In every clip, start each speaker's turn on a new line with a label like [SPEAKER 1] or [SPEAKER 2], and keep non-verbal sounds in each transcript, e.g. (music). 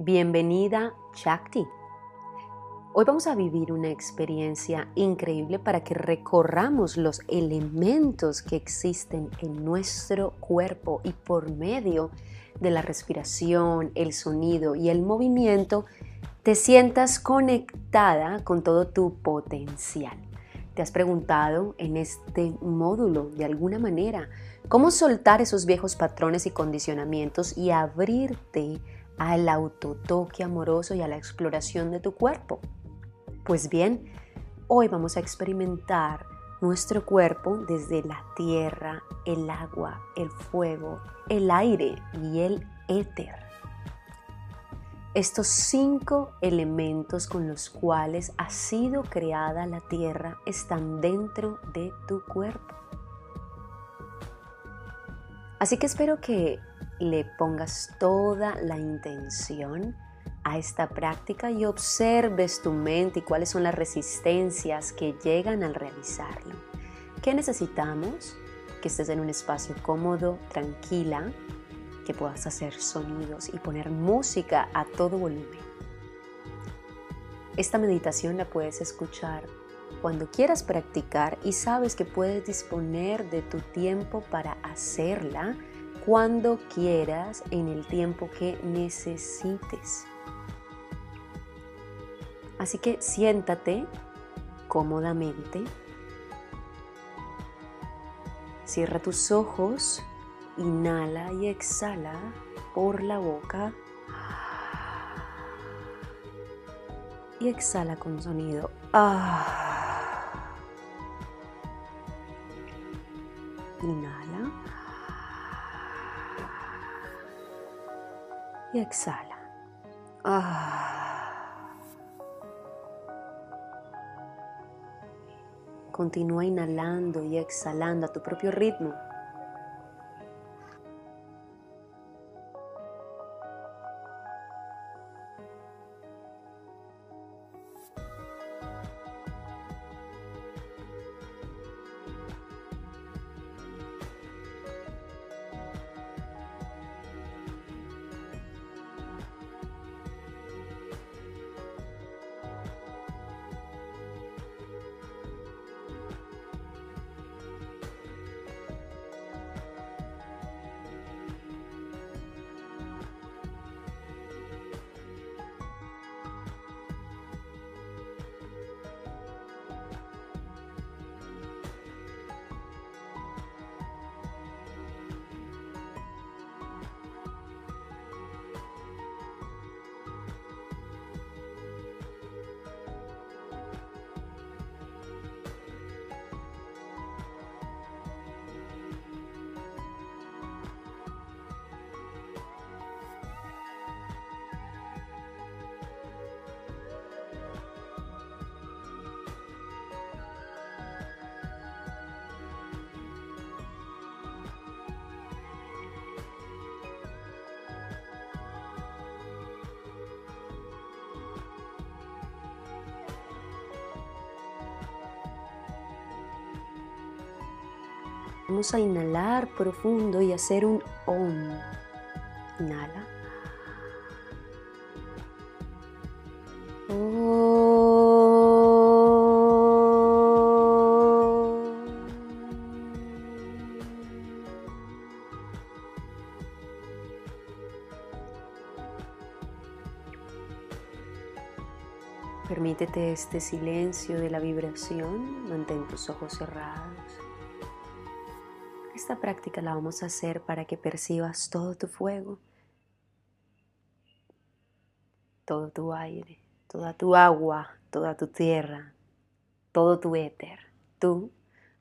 [SPEAKER 1] Bienvenida Shakti. Hoy vamos a vivir una experiencia increíble para que recorramos los elementos que existen en nuestro cuerpo y por medio de la respiración, el sonido y el movimiento te sientas conectada con todo tu potencial. ¿Te has preguntado en este módulo de alguna manera cómo soltar esos viejos patrones y condicionamientos y abrirte al autotoque amoroso y a la exploración de tu cuerpo? Pues bien, hoy vamos a experimentar nuestro cuerpo desde la tierra, el agua, el fuego, el aire y el éter estos cinco elementos con los cuales ha sido creada la tierra están dentro de tu cuerpo. Así que espero que le pongas toda la intención a esta práctica y observes tu mente y cuáles son las resistencias que llegan al realizarlo. ¿Qué necesitamos? Que estés en un espacio cómodo, tranquila, que puedas hacer sonidos y poner música a todo volumen. Esta meditación la puedes escuchar cuando quieras practicar y sabes que puedes disponer de tu tiempo para hacerla cuando quieras en el tiempo que necesites. Así que siéntate cómodamente. Cierra tus ojos Inhala y exhala por la boca. Y exhala con sonido. Inhala. Y exhala. Continúa inhalando y exhalando a tu propio ritmo. Vamos a inhalar profundo y hacer un om. Inhala. Permítete este silencio de la vibración, mantén tus ojos cerrados. Esta práctica la vamos a hacer para que percibas todo tu fuego, todo tu aire, toda tu agua, toda tu tierra, todo tu éter, tú,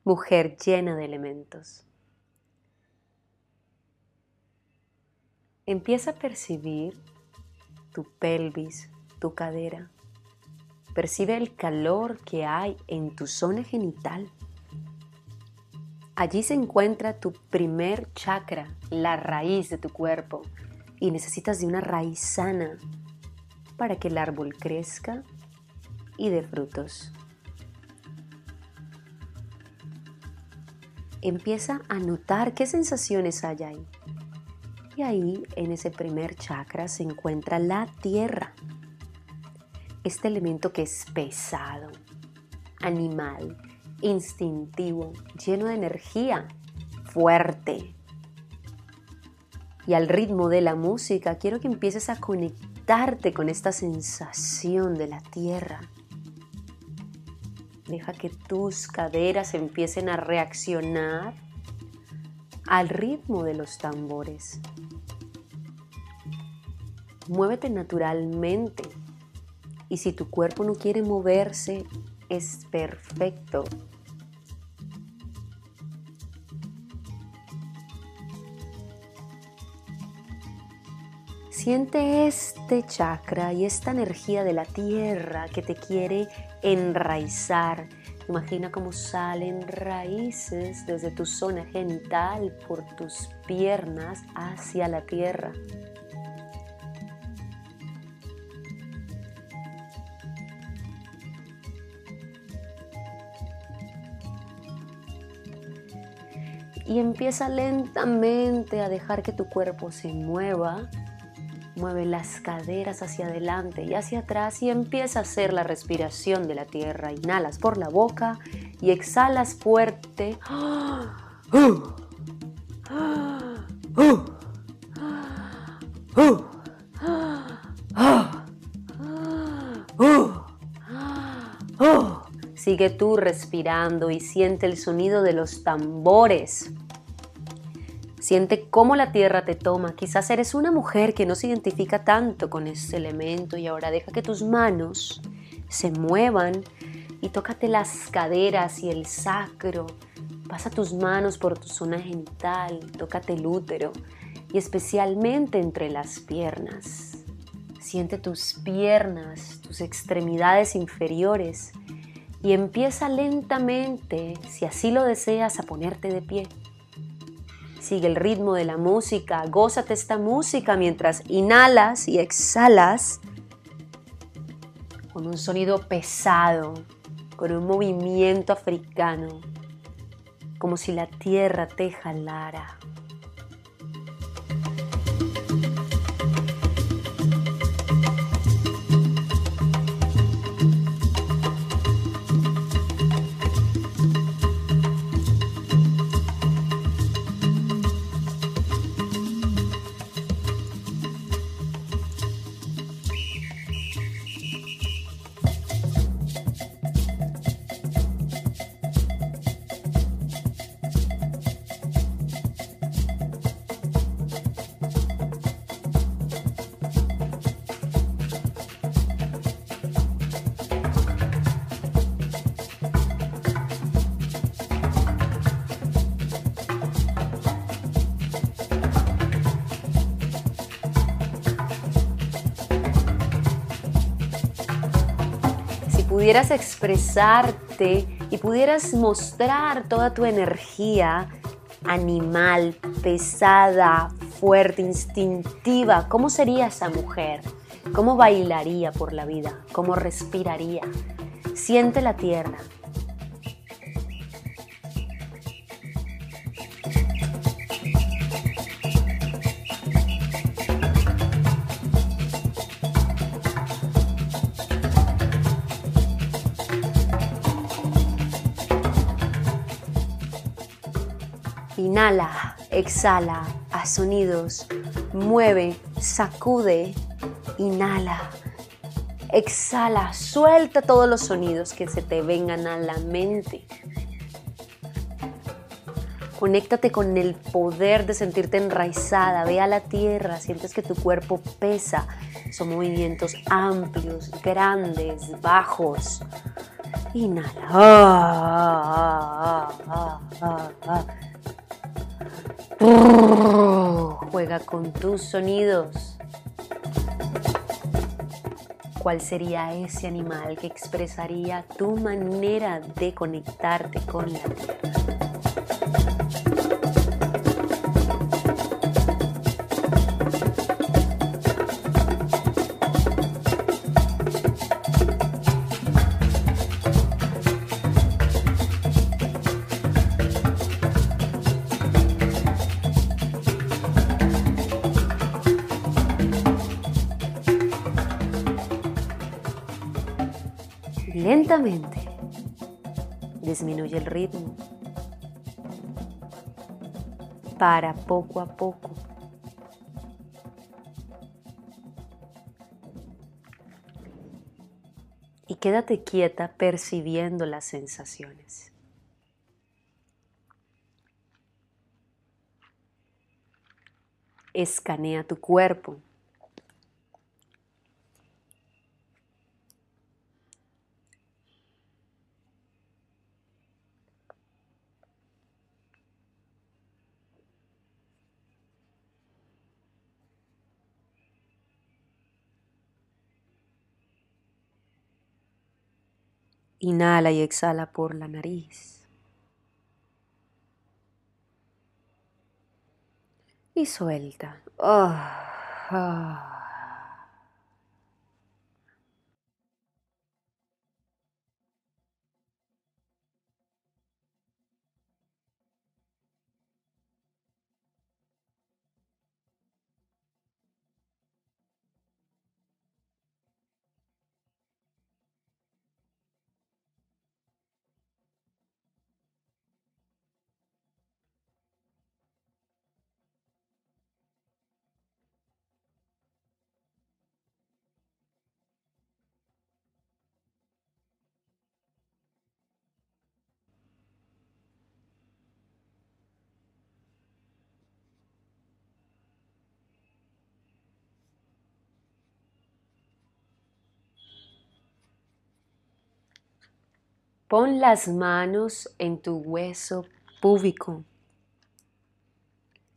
[SPEAKER 1] mujer llena de elementos. Empieza a percibir tu pelvis, tu cadera. Percibe el calor que hay en tu zona genital. Allí se encuentra tu primer chakra, la raíz de tu cuerpo, y necesitas de una raíz sana para que el árbol crezca y dé frutos. Empieza a notar qué sensaciones hay ahí. Y ahí, en ese primer chakra, se encuentra la tierra. Este elemento que es pesado, animal, instintivo, lleno de energía, fuerte. Y al ritmo de la música, quiero que empieces a conectarte con esta sensación de la tierra. Deja que tus caderas empiecen a reaccionar al ritmo de los tambores. Muévete naturalmente y si tu cuerpo no quiere moverse, es perfecto. Siente este chakra y esta energía de la tierra que te quiere enraizar. Imagina cómo salen raíces desde tu zona genital por tus piernas hacia la tierra. y empieza lentamente a dejar que tu cuerpo se mueva. Mueve las caderas hacia adelante y hacia atrás y empieza a hacer la respiración de la tierra. Inhalas por la boca y exhalas fuerte. Sigue tú respirando y siente el sonido de los tambores. Siente cómo la tierra te toma. Quizás eres una mujer que no se identifica tanto con ese elemento y ahora deja que tus manos se muevan y tócate las caderas y el sacro. Pasa tus manos por tu zona genital, tócate el útero y especialmente entre las piernas. Siente tus piernas, tus extremidades inferiores y empieza lentamente, si así lo deseas, a ponerte de pie. Sigue el ritmo de la música, gózate esta música mientras inhalas y exhalas con un sonido pesado, con un movimiento africano, como si la tierra te jalara. Pudieras expresarte y pudieras mostrar toda tu energía animal, pesada, fuerte, instintiva, ¿cómo sería esa mujer? ¿Cómo bailaría por la vida? ¿Cómo respiraría? Siente la tierra, Inhala, exhala a sonidos, mueve, sacude, inhala, exhala, suelta todos los sonidos que se te vengan a la mente. Conéctate con el poder de sentirte enraizada, ve a la tierra, sientes que tu cuerpo pesa. Son movimientos amplios, grandes, bajos. Inhala. Ah, ah, ah, Juega con tus sonidos. ¿Cuál sería ese animal que expresaría tu manera de conectarte con la tierra? Disminuye el ritmo para poco a poco. Y quédate quieta percibiendo las sensaciones. Escanea tu cuerpo. Inhala y exhala por la nariz. Y suelta. Ah, ah. Pon las manos en tu hueso púbico.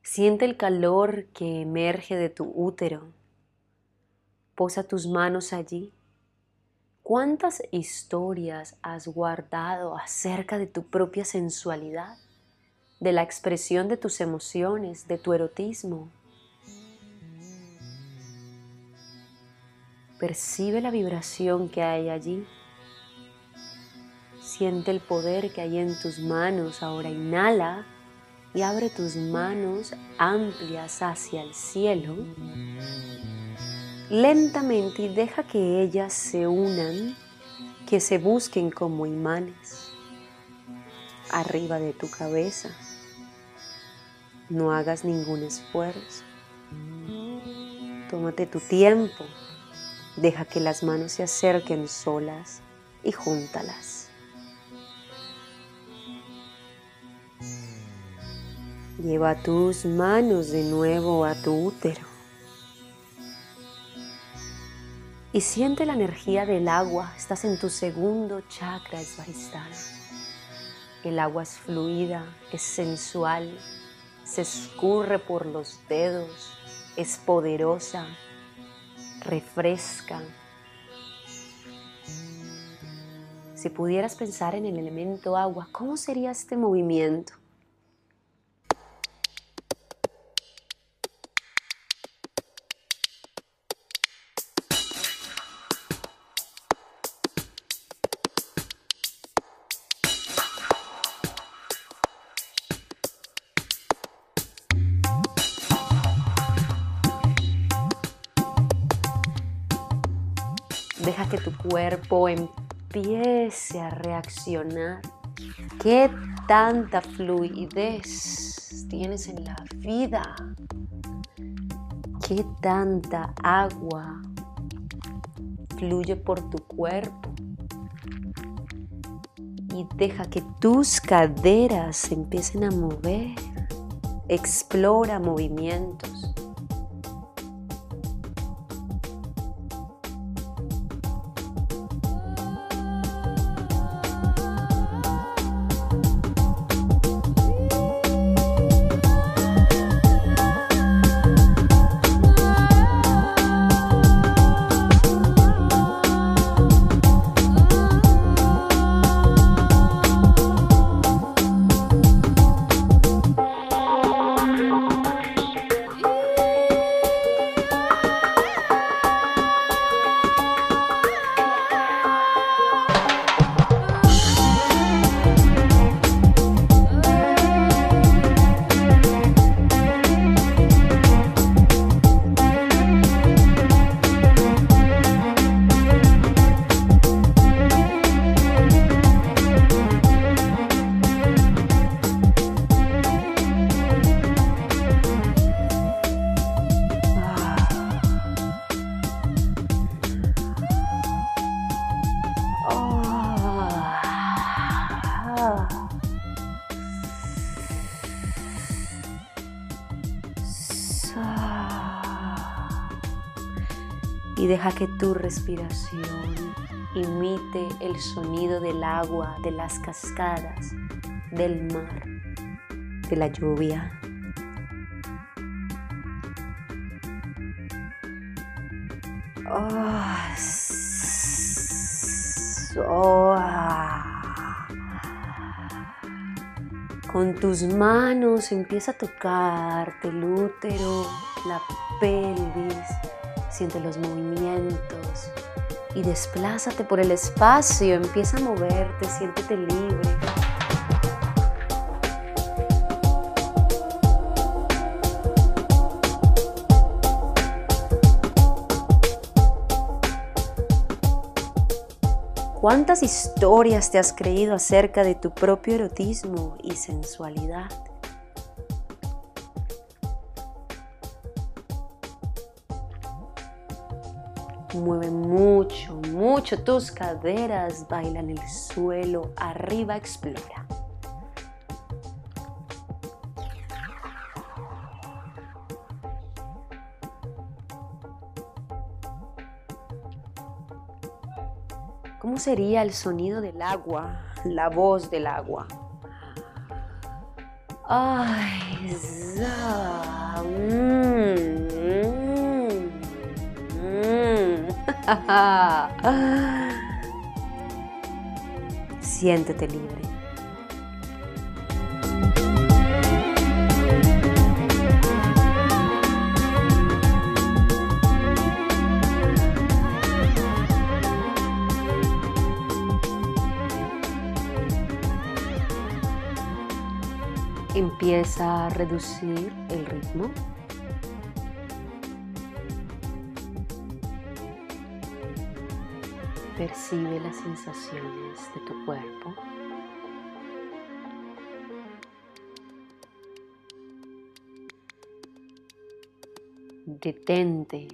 [SPEAKER 1] Siente el calor que emerge de tu útero. Posa tus manos allí. ¿Cuántas historias has guardado acerca de tu propia sensualidad, de la expresión de tus emociones, de tu erotismo? Percibe la vibración que hay allí. Siente el poder que hay en tus manos. Ahora inhala y abre tus manos amplias hacia el cielo. Lentamente y deja que ellas se unan, que se busquen como imanes arriba de tu cabeza. No hagas ningún esfuerzo. Tómate tu tiempo. Deja que las manos se acerquen solas y júntalas. Lleva tus manos de nuevo a tu útero. Y siente la energía del agua. Estás en tu segundo chakra svadhisthana. El agua es fluida, es sensual, se escurre por los dedos, es poderosa, refresca. Si pudieras pensar en el elemento agua, ¿cómo sería este movimiento? Deja que tu cuerpo empiece a reaccionar. ¿Qué tanta fluidez tienes en la vida? ¿Qué tanta agua fluye por tu cuerpo? Y deja que tus caderas empiecen a mover. Explora movimientos. Respiración imite el sonido del agua, de las cascadas, del mar, de la lluvia. Oh, Con tus manos empieza a tocarte el útero, la pelvis, siente los movimientos y desplázate por el espacio, empieza a moverte, siéntete libre. ¿Cuántas historias te has creído acerca de tu propio erotismo y sensualidad? Mueve mucho, mucho tus caderas, baila en el suelo, arriba explora. ¿Cómo sería el sonido del agua, la voz del agua? Ay, za, mm. (laughs) Siéntete libre. Empieza a reducir el ritmo. Percibe las sensaciones de tu cuerpo. Detente,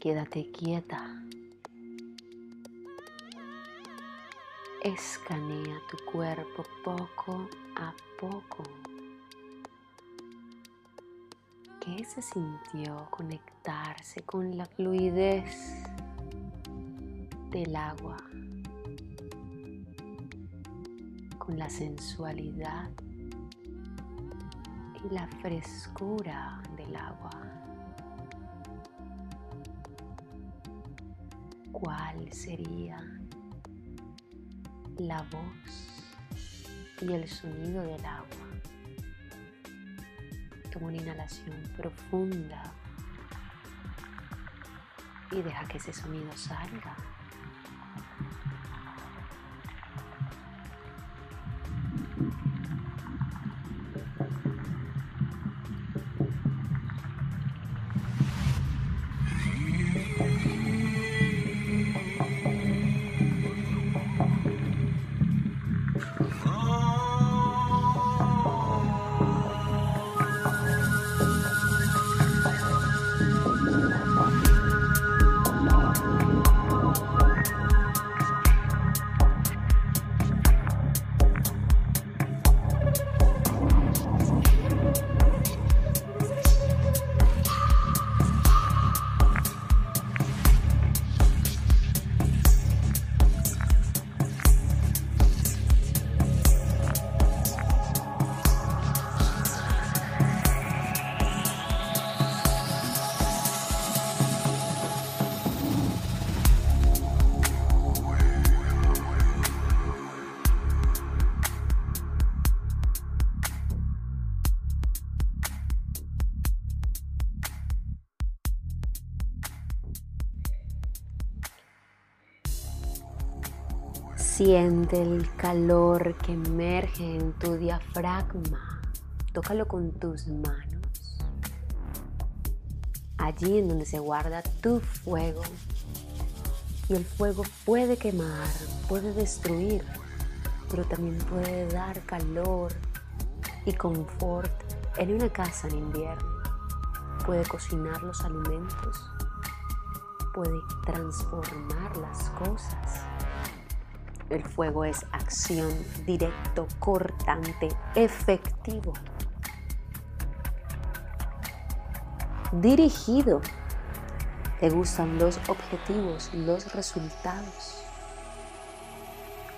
[SPEAKER 1] quédate quieta. Escanea tu cuerpo poco a poco. ¿Qué se sintió conectarse con la fluidez del agua? Con la sensualidad y la frescura del agua. ¿Cuál sería la voz y el sonido del agua? Toma una inhalación profunda y deja que ese sonido salga. Siente el calor que emerge en tu diafragma. Tócalo con tus manos. Allí en donde se guarda tu fuego. Y el fuego puede quemar, puede destruir, pero también puede dar calor y confort en una casa en invierno. Puede cocinar los alimentos, puede transformar las cosas el fuego es acción, directo, cortante, efectivo. Dirigido. Te gustan los objetivos, los resultados.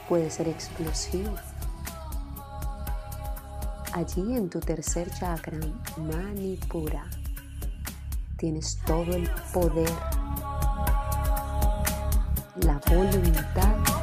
[SPEAKER 1] Puede ser explosivo. Allí en tu tercer chakra, Manipura, tienes todo el poder, la voluntad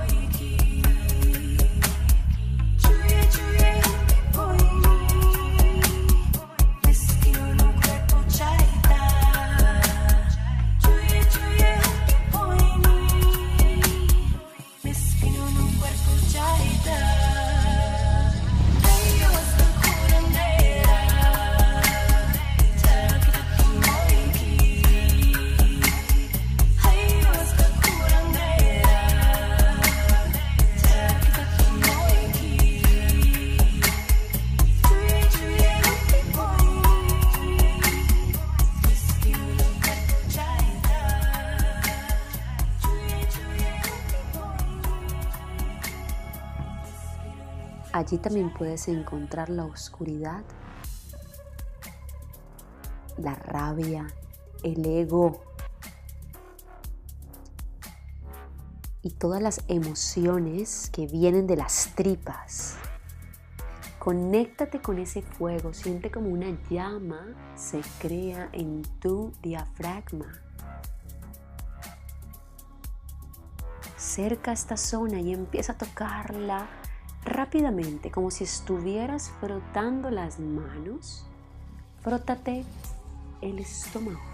[SPEAKER 1] Allí también puedes encontrar la oscuridad, la rabia, el ego y todas las emociones que vienen de las tripas. Conéctate con ese fuego, siente como una llama se crea en tu diafragma. Cerca esta zona y empieza a tocarla rápidamente, como si estuvieras frotando las manos, frótate el estómago.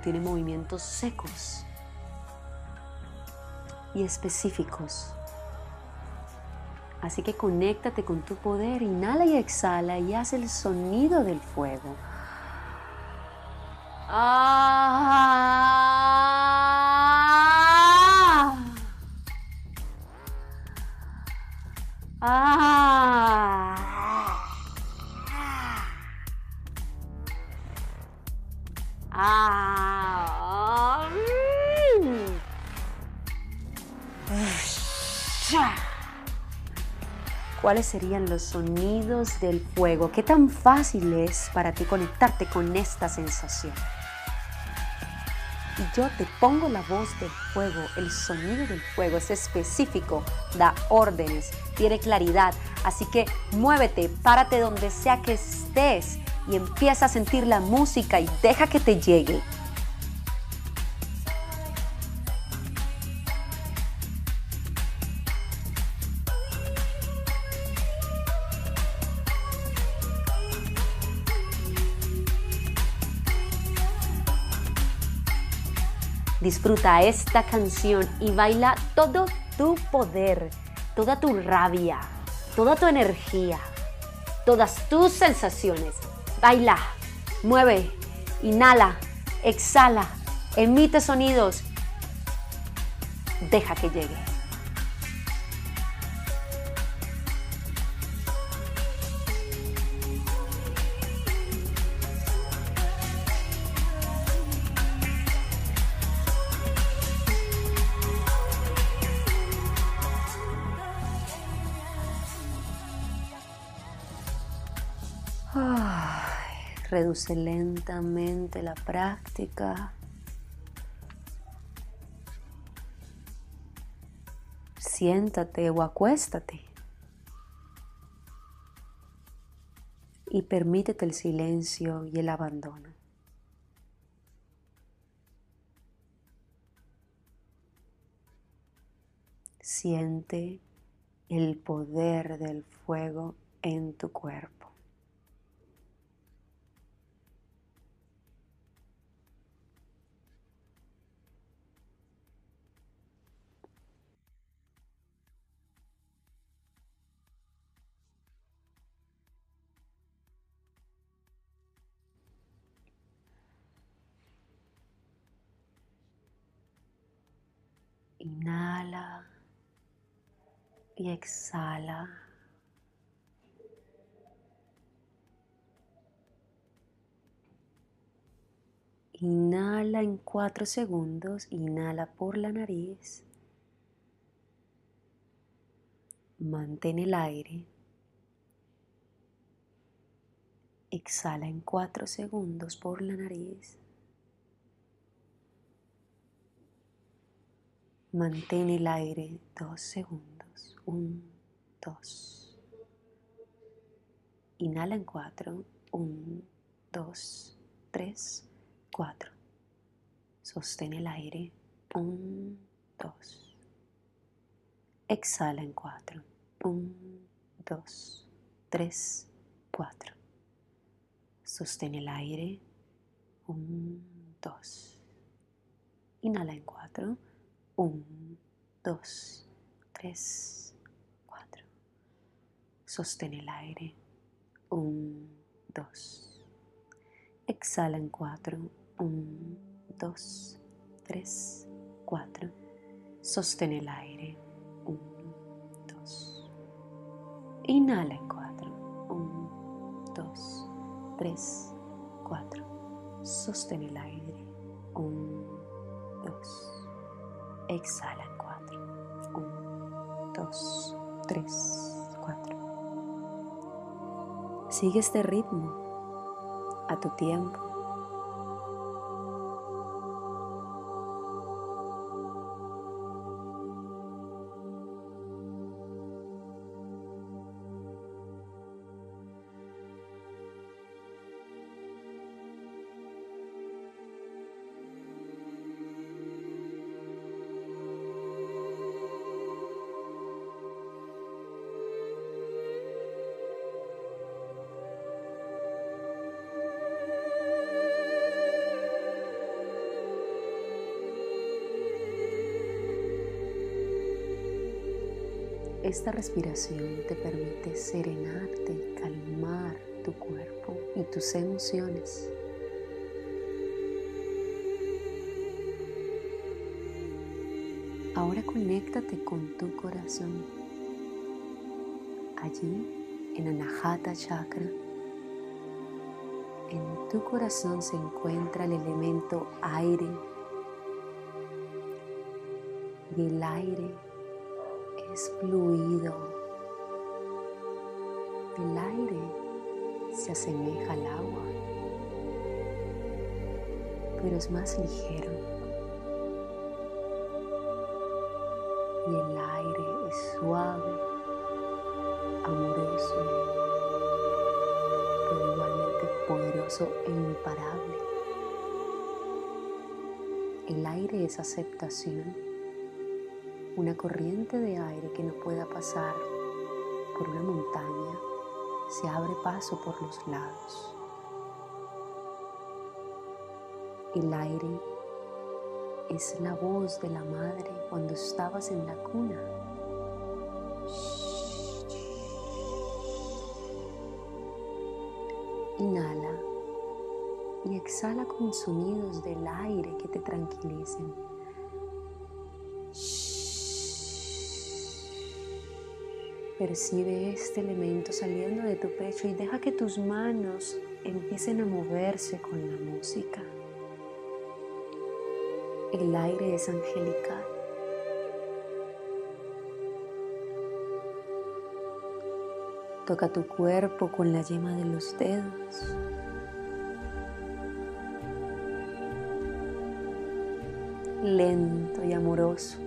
[SPEAKER 1] Tiene movimientos secos y específicos. Así que conéctate con tu poder, inhala y exhala y haz el sonido del fuego. Ah. Ah. ¿Cuáles serían los sonidos del fuego? ¿Qué tan fácil es para ti conectarte con esta sensación? Y yo te pongo la voz del fuego, el sonido del fuego es específico, da órdenes, tiene claridad. Así que muévete, párate donde sea que estés y empieza a sentir la música y deja que te llegue. Disfruta esta canción y baila todo tu poder, toda tu rabia, toda tu energía, todas tus sensaciones. Baila, mueve, inhala, exhala, emite sonidos. Deja que llegue. Lentamente la práctica. Siéntate o acuéstate. Y permítete el silencio y el abandono. Siente el poder del fuego en tu cuerpo. Y exhala. Inhala en cuatro segundos, inhala por la nariz. Mantén el aire. Exhala en cuatro segundos por la nariz. Mantén el aire dos segundos. Un, dos. Inhala en cuatro. Un, dos, tres, cuatro. Sostén el aire. Un, dos. Exhala en cuatro. Un, dos, tres, cuatro. Sostén el aire. Un, dos. Inhala en cuatro. Un, dos, tres, cuatro. Sostén el aire. Un, dos. Exhala en cuatro. Un, dos, tres, cuatro. Sostén el aire. Un, dos. Inhala en cuatro. Un, dos, tres, cuatro. Sostén el aire. Un, dos. Exhala en cuatro. Un, dos, tres, cuatro. Sigue este ritmo a tu tiempo. Esta respiración te permite serenarte y calmar tu cuerpo y tus emociones. Ahora conéctate con tu corazón. Allí, en Anahata Chakra, en tu corazón se encuentra el elemento aire. Y el aire es fluido. El aire se asemeja al agua, pero es más ligero. Y el aire es suave, amoroso, pero igualmente poderoso e imparable. El aire es aceptación una corriente de aire que no pueda pasar por una montaña se abre paso por los lados. El aire es la voz de la madre cuando estabas en la cuna. Inhala y exhala con sonidos del aire que te tranquilicen. Percibe este elemento saliendo de tu pecho y deja que tus manos empiecen a moverse con la música. El aire es angelical. Toca tu cuerpo con la yema de los dedos. Lento y amoroso.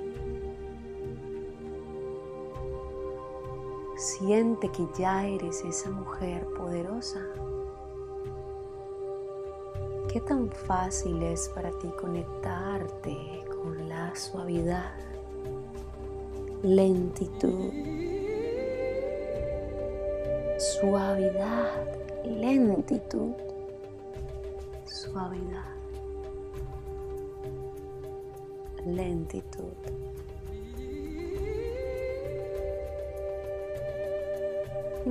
[SPEAKER 1] Siente que ya eres esa mujer poderosa. ¿Qué tan fácil es para ti conectarte con la suavidad, lentitud, suavidad, lentitud, suavidad, lentitud?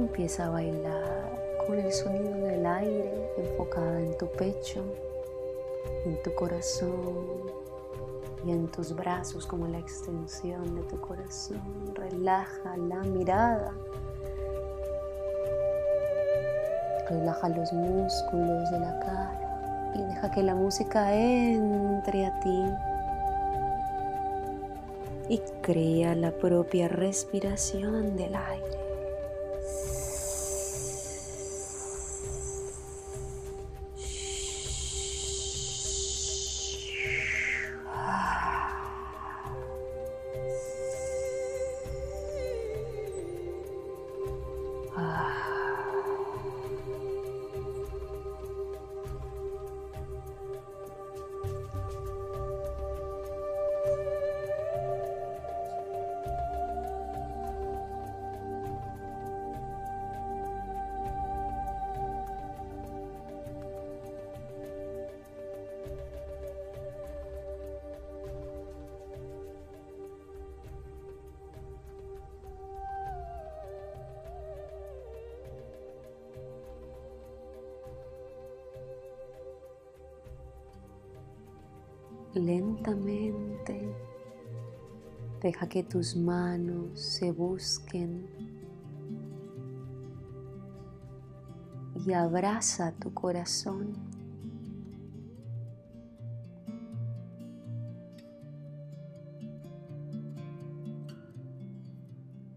[SPEAKER 1] Empieza a bailar con el sonido del aire enfocada en tu pecho, en tu corazón,
[SPEAKER 2] y en tus brazos como la extensión de tu corazón. Relaja la mirada. Relaja los músculos de la cara y deja que la música entre a ti y crea la propia respiración del aire. Deja que tus manos se busquen y abraza tu corazón.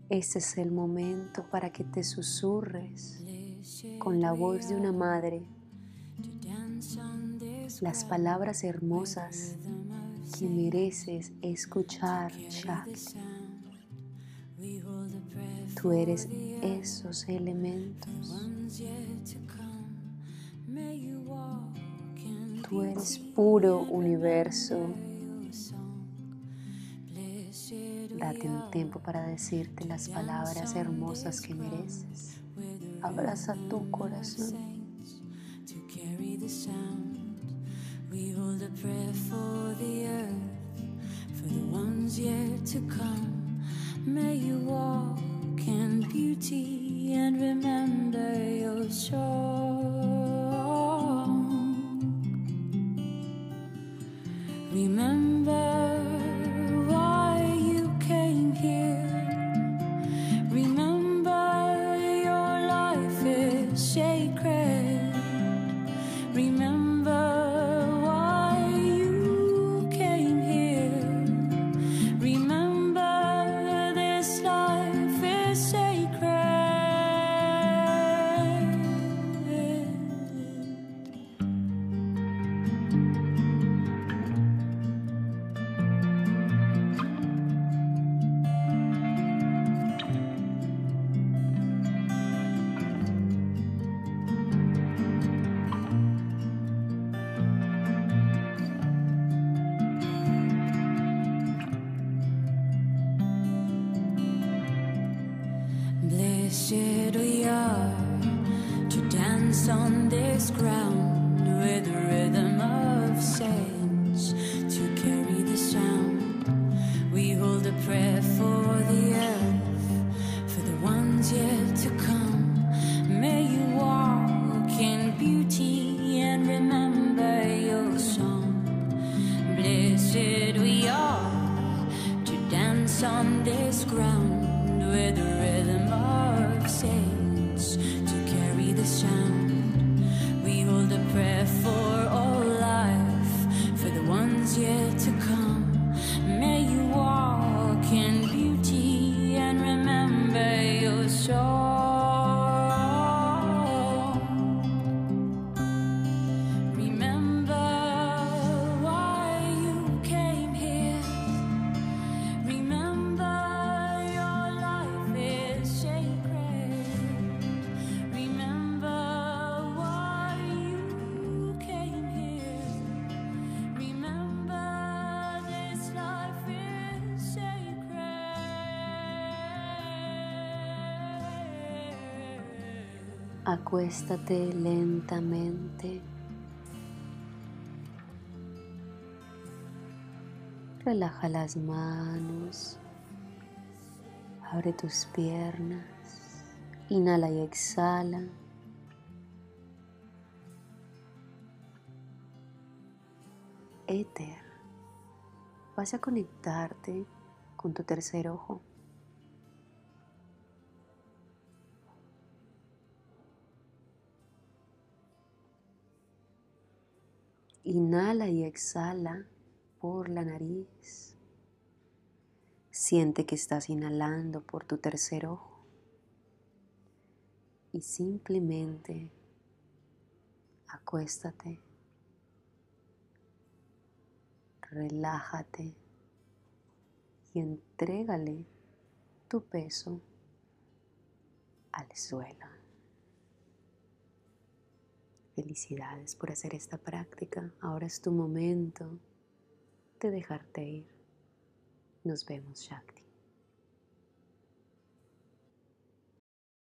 [SPEAKER 2] Este es el momento para que te susurres con la voz de una madre las palabras hermosas que mereces escuchar, Shakti. Tú eres esos elementos. Tú eres puro universo. Date un tiempo para decirte las palabras hermosas que mereces. Abraza tu corazón. We hold a prayer for the earth, for the ones yet to come. May you walk in beauty and remember your song. yet to come. May you walk in beauty and remember your song. Blessed we are to dance on this ground. Acuéstate lentamente. Relaja las manos. Abre tus piernas. Inhala y exhala. Éter.
[SPEAKER 1] vas a conectarte con tu tercer ojo. Inhala y exhala por la nariz. Siente que estás inhalando por tu tercer ojo y simplemente acuéstate, relájate y entrégale tu peso al suelo. Felicidades por hacer esta práctica. Ahora es tu momento de dejarte ir. Nos vemos, Shakti.